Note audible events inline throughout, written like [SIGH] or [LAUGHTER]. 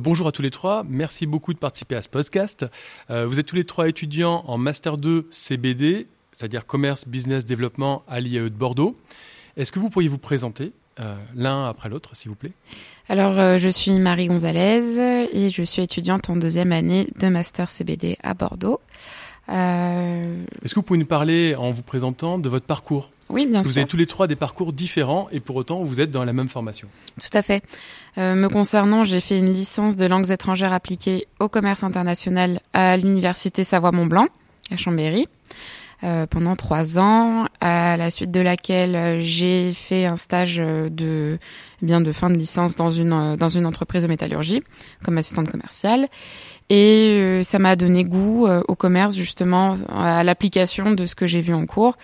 Bonjour à tous les trois, merci beaucoup de participer à ce podcast. Euh, vous êtes tous les trois étudiants en Master 2 CBD c'est-à-dire commerce, business, développement à l'IAE de Bordeaux. Est-ce que vous pourriez vous présenter euh, l'un après l'autre, s'il vous plaît? Alors, euh, je suis Marie Gonzalez et je suis étudiante en deuxième année de Master CBD à Bordeaux. Euh, Est-ce que vous pouvez nous parler, en vous présentant, de votre parcours? Oui, bien Parce que Vous avez tous les trois des parcours différents et pour autant vous êtes dans la même formation. Tout à fait. me concernant, j'ai fait une licence de langues étrangères appliquées au commerce international à l'université Savoie-Mont-Blanc à Chambéry. Euh, pendant trois ans, à la suite de laquelle euh, j'ai fait un stage euh, de eh bien de fin de licence dans une dans une entreprise de métallurgie comme assistante commerciale. Et ça m'a donné goût au commerce justement à l'application de ce que j'ai vu en cours.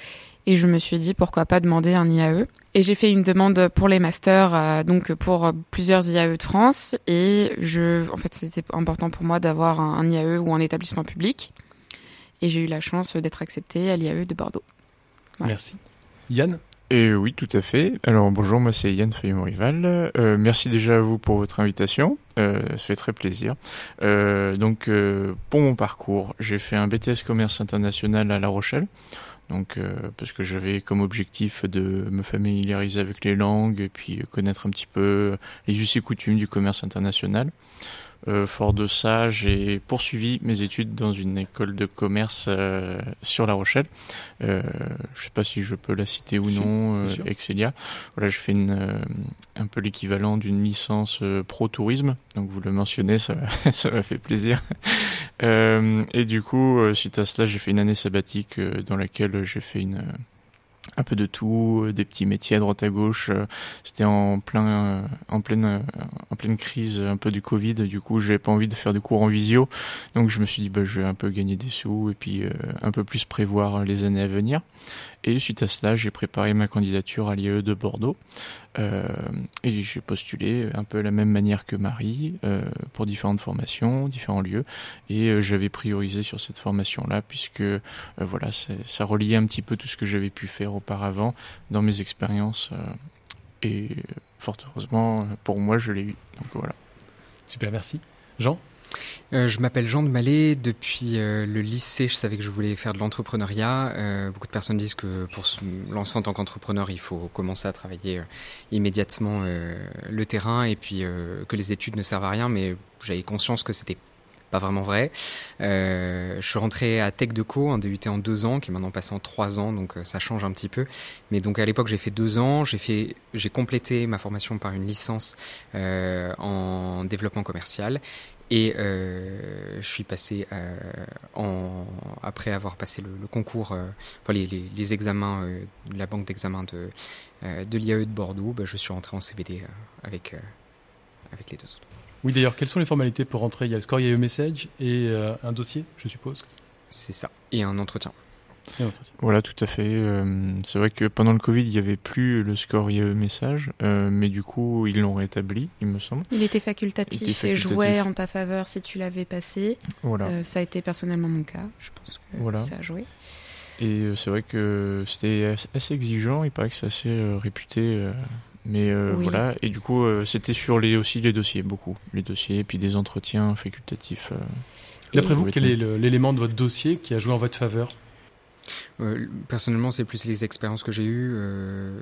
Et je me suis dit pourquoi pas demander un IAE. Et j'ai fait une demande pour les masters, donc pour plusieurs IAE de France. Et je, en fait, c'était important pour moi d'avoir un IAE ou un établissement public et j'ai eu la chance d'être acceptée à l'IAE de Bordeaux. Merci. Yann et oui, tout à fait. Alors bonjour, moi c'est Yann Feuillon-Rival. Euh, merci déjà à vous pour votre invitation. Euh, ça fait très plaisir. Euh, donc pour mon parcours, j'ai fait un BTS commerce international à La Rochelle. Donc parce que j'avais comme objectif de me familiariser avec les langues et puis connaître un petit peu les us et coutumes du commerce international. Euh, fort de ça, j'ai poursuivi mes études dans une école de commerce euh, sur La Rochelle. Euh, je sais pas si je peux la citer ou non, Excelia. Voilà, j'ai fait une, un peu l'équivalent d'une licence pro tourisme. Donc vous le mentionnez, ça [LAUGHS] ça m'a fait plaisir. et du coup, suite à cela, j'ai fait une année sabbatique dans laquelle j'ai fait une un peu de tout, euh, des petits métiers à droite à gauche. Euh, c'était en plein, euh, en pleine, en pleine crise un peu du Covid. Du coup, j'avais pas envie de faire des cours en visio, donc je me suis dit bah je vais un peu gagner des sous et puis un peu plus prévoir les années à venir. Et suite à cela, j'ai préparé ma candidature à l'IE de Bordeaux. Euh, et j'ai postulé un peu la même manière que Marie euh, pour différentes formations, différents lieux. Et euh, j'avais priorisé sur cette formation-là puisque euh, voilà, ça reliait un petit peu tout ce que j'avais pu faire auparavant dans mes expériences. Euh, et fort heureusement, pour moi, je l'ai eu. Donc voilà. Super, merci. Jean? Euh, je m'appelle Jean de Mallet. Depuis euh, le lycée, je savais que je voulais faire de l'entrepreneuriat. Euh, beaucoup de personnes disent que pour se lancer en tant qu'entrepreneur, il faut commencer à travailler immédiatement le terrain et puis que les études ne servent à rien. Mais j'avais conscience que c'était pas vraiment vrai. je suis rentré à Tech Deco, un DUT en deux ans, qui est maintenant passé en trois ans, donc ça change un petit peu. Mais donc à l'époque j'ai fait deux ans, j'ai fait, j'ai complété ma formation par une licence en développement commercial et euh, je suis passé euh, en, après avoir passé le, concours, euh, les, les, examens la banque d'examen de, de l'IAE de Bordeaux, bah, je suis rentré en CBD avec, avec les deux autres. Oui, d'ailleurs, quelles sont les formalités pour rentrer? Il y a le score IAE Message et un dossier, je suppose C'est ça, et un entretien. Voilà, tout à fait. Euh, c'est vrai que pendant le Covid, il n'y avait plus le score IE message, euh, mais du coup, ils l'ont rétabli, il me semble. Il était facultatif, et jouait en ta faveur si tu l'avais passé. Voilà. Euh, ça a été personnellement mon cas. Je pense que voilà. ça a joué. Et c'est vrai que c'était assez exigeant. Il paraît que c'est assez réputé. Mais voilà. Et du coup, c'était sur les, aussi les dossiers, beaucoup. Les dossiers, et puis des entretiens facultatifs. D'après vous, quel est l'élément de votre dossier qui a joué en votre faveur? Euh, personnellement, c'est plus les expériences que j'ai eues. Euh,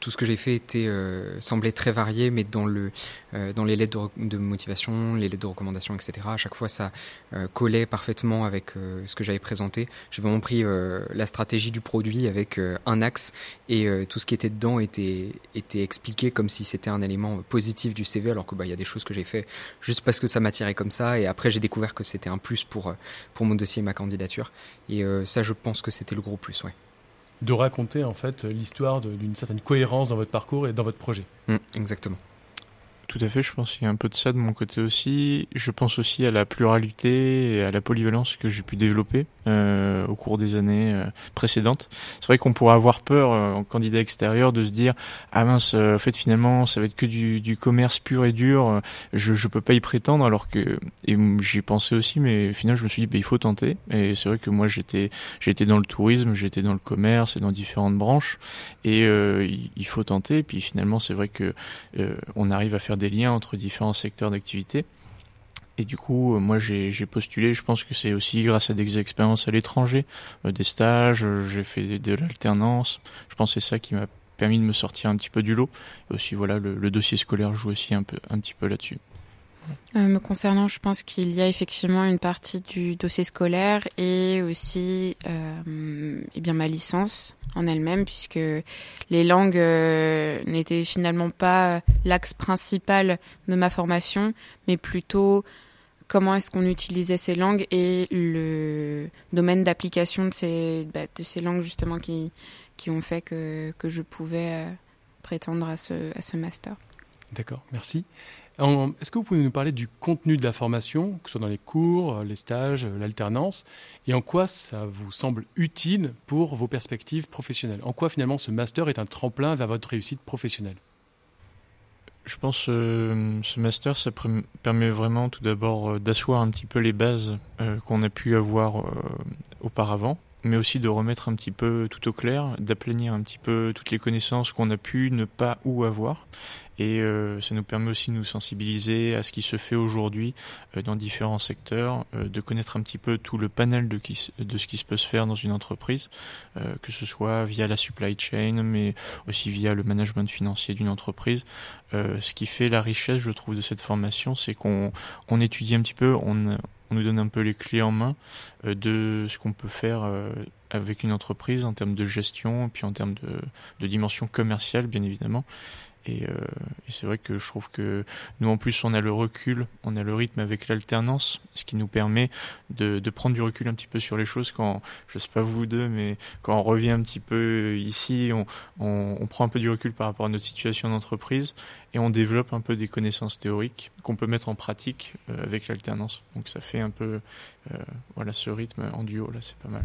tout ce que j'ai fait était euh, semblait très varié, mais dans le dans les lettres de, motivation, les lettres de recommandation, etc. À chaque fois, ça collait parfaitement avec ce que j'avais présenté. J'ai vraiment pris la stratégie du produit avec un axe et tout ce qui était dedans était était expliqué comme si c'était un élément positif du CV, alors que bah y a des choses que j'ai fait juste parce que ça m'attirait comme ça. Et après, j'ai découvert que c'était un plus pour pour mon dossier et ma candidature. Et ça, je pense que c'était le gros plus, ouais. De raconter en fait l'histoire d'une certaine cohérence dans votre parcours et dans votre projet. Mmh, exactement. Tout à fait, je pense qu'il y a un peu de ça de mon côté aussi. Je pense aussi à la pluralité et à la polyvalence que j'ai pu développer euh, au cours des années euh, précédentes. C'est vrai qu'on pourrait avoir peur euh, en candidat extérieur de se dire ah mince, euh, en fait finalement ça va être que du, du commerce pur et dur, je je peux pas y prétendre alors que et j'y pensé aussi, mais finalement je me suis dit bah, il faut tenter. Et c'est vrai que moi j'étais j'étais dans le tourisme, j'étais dans le commerce et dans différentes branches et il faut tenter. Et puis finalement c'est vrai que on arrive à faire des liens entre différents secteurs d'activité. Et du coup, euh, moi, j'ai postulé. Je pense que c'est aussi grâce à des expériences à l'étranger, euh, des stages. Euh, j'ai fait de, l'alternance. Je pense que c'est ça qui m'a permis de me sortir un petit peu du lot. Et aussi, voilà, le, dossier scolaire joue aussi un peu, un petit peu là-dessus. Euh, me concernant, je pense qu'il y a effectivement une partie du dossier scolaire et aussi euh, eh bien ma licence en elle-même, puisque les langues euh, n'étaient finalement pas l'axe principal de ma formation, mais plutôt comment est-ce qu'on utilisait ces langues et le domaine d'application de ces, bah, de ces langues justement qui, ont fait que, je pouvais prétendre à à ce master. D'accord, merci. Est-ce que vous pouvez nous parler du contenu de la formation, que ce soit dans les cours, euh, les stages, euh, l'alternance, et en quoi ça vous semble utile pour vos perspectives professionnelles? En quoi finalement ce master est un tremplin vers votre réussite professionnelle? Je pense que euh, ce master, ça permet vraiment tout d'abord d'asseoir un petit peu les bases qu'on a pu avoir auparavant, mais aussi de remettre un petit peu tout au clair, d'aplanir un petit peu toutes les connaissances qu'on a pu ne pas ou avoir, et euh, ça nous permet aussi de nous sensibiliser à ce qui se fait aujourd'hui euh, dans différents secteurs, euh, de connaître un petit peu tout le panel de, qui, de ce qui se peut se faire dans une entreprise, que ce soit via la supply chain, mais aussi via le management financier d'une entreprise. ce qui fait la richesse, je trouve, de cette formation, c'est qu'on on étudie un petit peu, on, on nous donne un peu les clés en main de ce qu'on peut faire avec une entreprise en termes de gestion, puis en termes de, de dimension commerciale, bien évidemment. Euh, et, c'est vrai que je trouve que nous, en plus, on a le recul, on a le rythme avec l'alternance, ce qui nous permet de, prendre du recul un petit peu sur les choses quand, je sais pas vous deux, mais quand on revient un petit peu ici, on, on prend un peu du recul par rapport à notre situation d'entreprise et on développe un peu des connaissances théoriques qu'on peut mettre en pratique euh, avec l'alternance. Donc ça fait un peu euh, voilà ce rythme en duo là, c'est pas mal.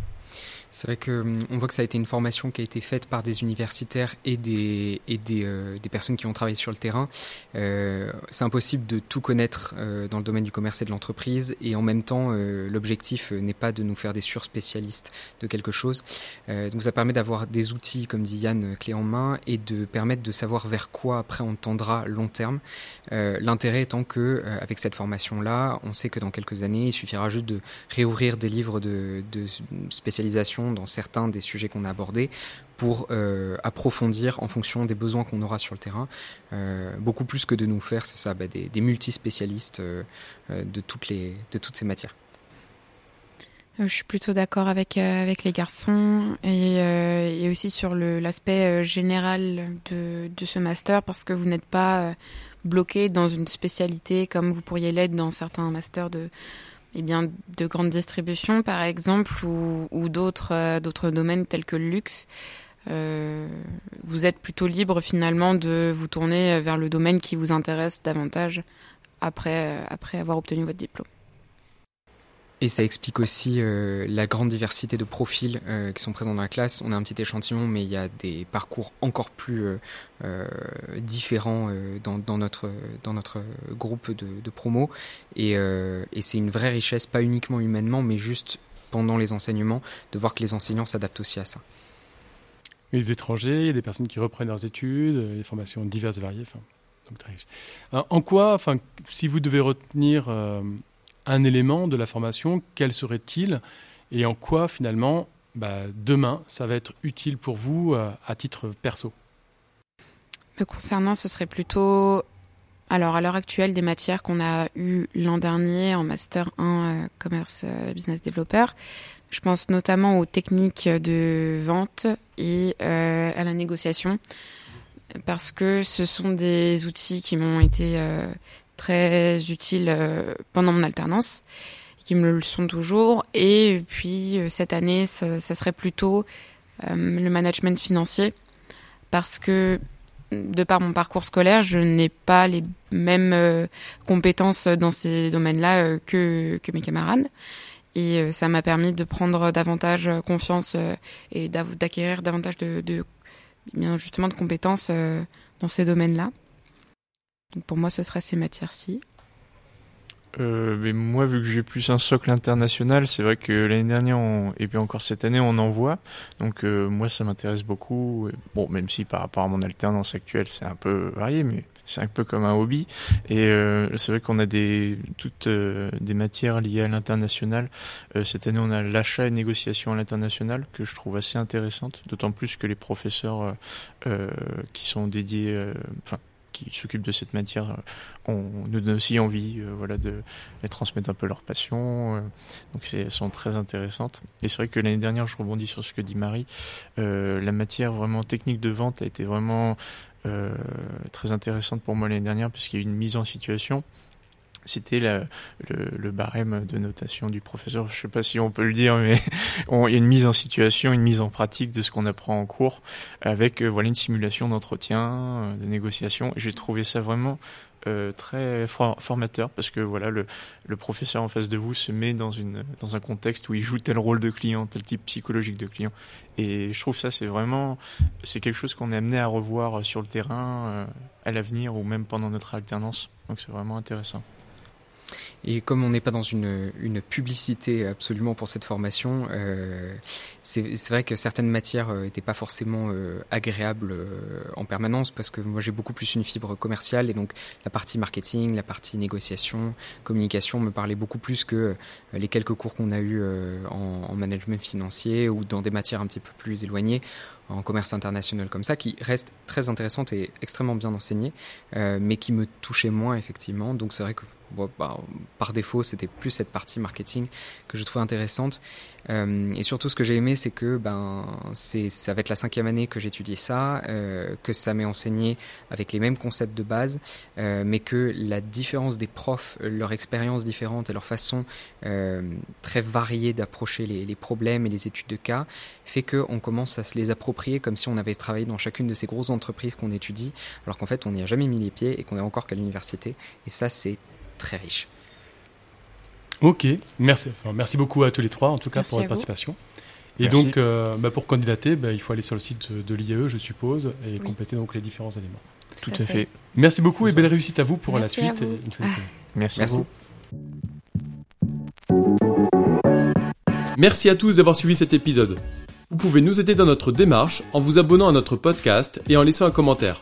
C'est vrai que hum, voit que ça a été une formation qui a été faite par des universitaires et des et des, euh, personnes qui ont travaillé sur le terrain. Euh, c'est impossible de tout connaître euh, dans le domaine du commerce et de l'entreprise et en même temps l'objectif n'est pas de nous faire des surspécialistes de quelque chose. donc ça permet d'avoir des outils comme dit Yann clé en main et de permettre de savoir vers quoi après on tendra long terme. L'intérêt étant que avec cette formation là, on sait que dans quelques années il suffira juste de réouvrir des livres de, de dans certains des sujets qu'on a abordés pour euh, approfondir en fonction des besoins qu'on aura sur le terrain, euh, beaucoup plus que de nous faire, c'est ça, bah, des, des multispécialistes euh, de, toutes les, de toutes ces matières. Je suis plutôt d'accord avec avec les garçons et, aussi sur l'aspect général de ce master parce que vous n'êtes pas bloqué dans une spécialité comme vous pourriez l'être dans certains masters de eh bien, de grandes distributions, par exemple, ou, d'autres euh, d'autres domaines tels que le luxe. Euh, vous êtes plutôt libre finalement de vous tourner vers le domaine qui vous intéresse davantage après, euh, après avoir obtenu votre diplôme. Et ça explique aussi euh, la grande diversité de profils euh, qui sont présents dans la classe. On a un petit échantillon, mais il y a des parcours encore plus euh, différents dans, notre, dans notre groupe de, de promo. Et, c'est une vraie richesse, pas uniquement humainement, mais juste pendant les enseignements, de voir que les enseignants s'adaptent aussi à ça. Les étrangers, il y a des personnes qui reprennent leurs études, des formations diverses et variées. En quoi, enfin, si vous devez retenir un élément de la formation, quel serait-il et en quoi finalement bah, demain ça va être utile pour vous euh, à titre perso? Me concernant, ce serait plutôt alors à l'heure actuelle des matières qu'on a eues l'an dernier en master 1 euh, commerce euh, business developer. Je pense notamment aux techniques de vente et à la négociation parce que ce sont des outils qui m'ont été très utiles euh, pendant mon alternance, qui me le sont toujours. Et puis euh, cette année, ça, serait plutôt euh, le management financier, parce que de par mon parcours scolaire, je n'ai pas les mêmes compétences dans ces domaines-là que, que mes camarades. Et ça m'a permis de prendre davantage confiance et d'acquérir davantage de, justement de compétences dans ces domaines-là. Donc pour moi, ce serait ces matières-ci. Euh, mais moi, vu que j'ai plus un socle international, c'est vrai que l'année dernière et puis encore cette année, on en voit. Donc euh, moi, ça m'intéresse beaucoup. Bon, même si par rapport à mon alternance actuelle, c'est un peu varié, mais c'est un peu comme un hobby. Et euh, c'est vrai qu'on a des toutes des matières liées à l'international. cette année, on a l'achat et négociation à l'international que je trouve assez intéressante, d'autant plus que les professeurs qui sont dédiés, qui s'occupent de cette matière euh, on nous donne aussi envie euh, voilà, de les transmettre un peu leur passion. Euh. donc elles sont très intéressantes. Et c'est vrai que l'année dernière, je rebondis sur ce que dit Marie, la matière vraiment technique de vente a été vraiment très intéressante pour moi l'année dernière puisqu'il y a eu une mise en situation c'était le, barème de notation du professeur. Je sais pas si on peut le dire, mais [LAUGHS] il y a une mise en situation, une mise en pratique de ce qu'on apprend en cours, avec euh, voilà une simulation d'entretien, euh, de négociation. J'ai trouvé ça vraiment euh, très formateur parce que voilà le, le, professeur en face de vous se met dans une dans un contexte où il joue tel rôle de client, tel type psychologique de client. Et je trouve ça c'est vraiment c'est quelque chose qu'on est amené à revoir sur le terrain à l'avenir ou même pendant notre alternance. Donc c'est vraiment intéressant. Et comme on n'est pas dans une, une, publicité absolument pour cette formation, euh, c'est vrai que certaines matières n'étaient euh, pas forcément euh, agréables euh, en permanence parce que moi j'ai beaucoup plus une fibre commerciale et donc la partie marketing, la partie négociation, communication me parlait beaucoup plus que les quelques cours qu'on a eu en, en management financier ou dans des matières un petit peu plus éloignées en commerce international comme ça, qui restent très intéressantes et extrêmement bien enseignées, mais qui me touchaient moins effectivement. Donc c'est vrai que bah, par défaut, c'était plus cette partie marketing que je trouvais intéressante. Euh, et surtout, ce que j'ai aimé, c'est que ben, c'est, être la cinquième année que j'étudie ça, euh, que ça m'est enseigné avec les mêmes concepts de base, euh, mais que la différence des profs, leur expérience différente et leur façon très variée d'approcher les, les, problèmes et les études de cas fait qu'on commence à se les approprier comme si on avait travaillé dans chacune de ces grosses entreprises qu'on étudie, alors qu'en fait, on n'y a jamais mis les pieds et qu'on est encore qu'à l'université. Et ça, c'est très riche. Ok, merci. merci beaucoup à tous les trois, en tout cas, pour votre participation. Et donc, euh, bah, pour candidater, bah, il faut aller sur le site de l'IAE, je suppose, et compléter donc les différents éléments. Tout, à fait. Merci beaucoup et belle réussite à vous pour la suite. merci, à vous. Merci à tous d'avoir suivi cet épisode. Vous pouvez nous aider dans notre démarche en vous abonnant à notre podcast et en laissant un commentaire.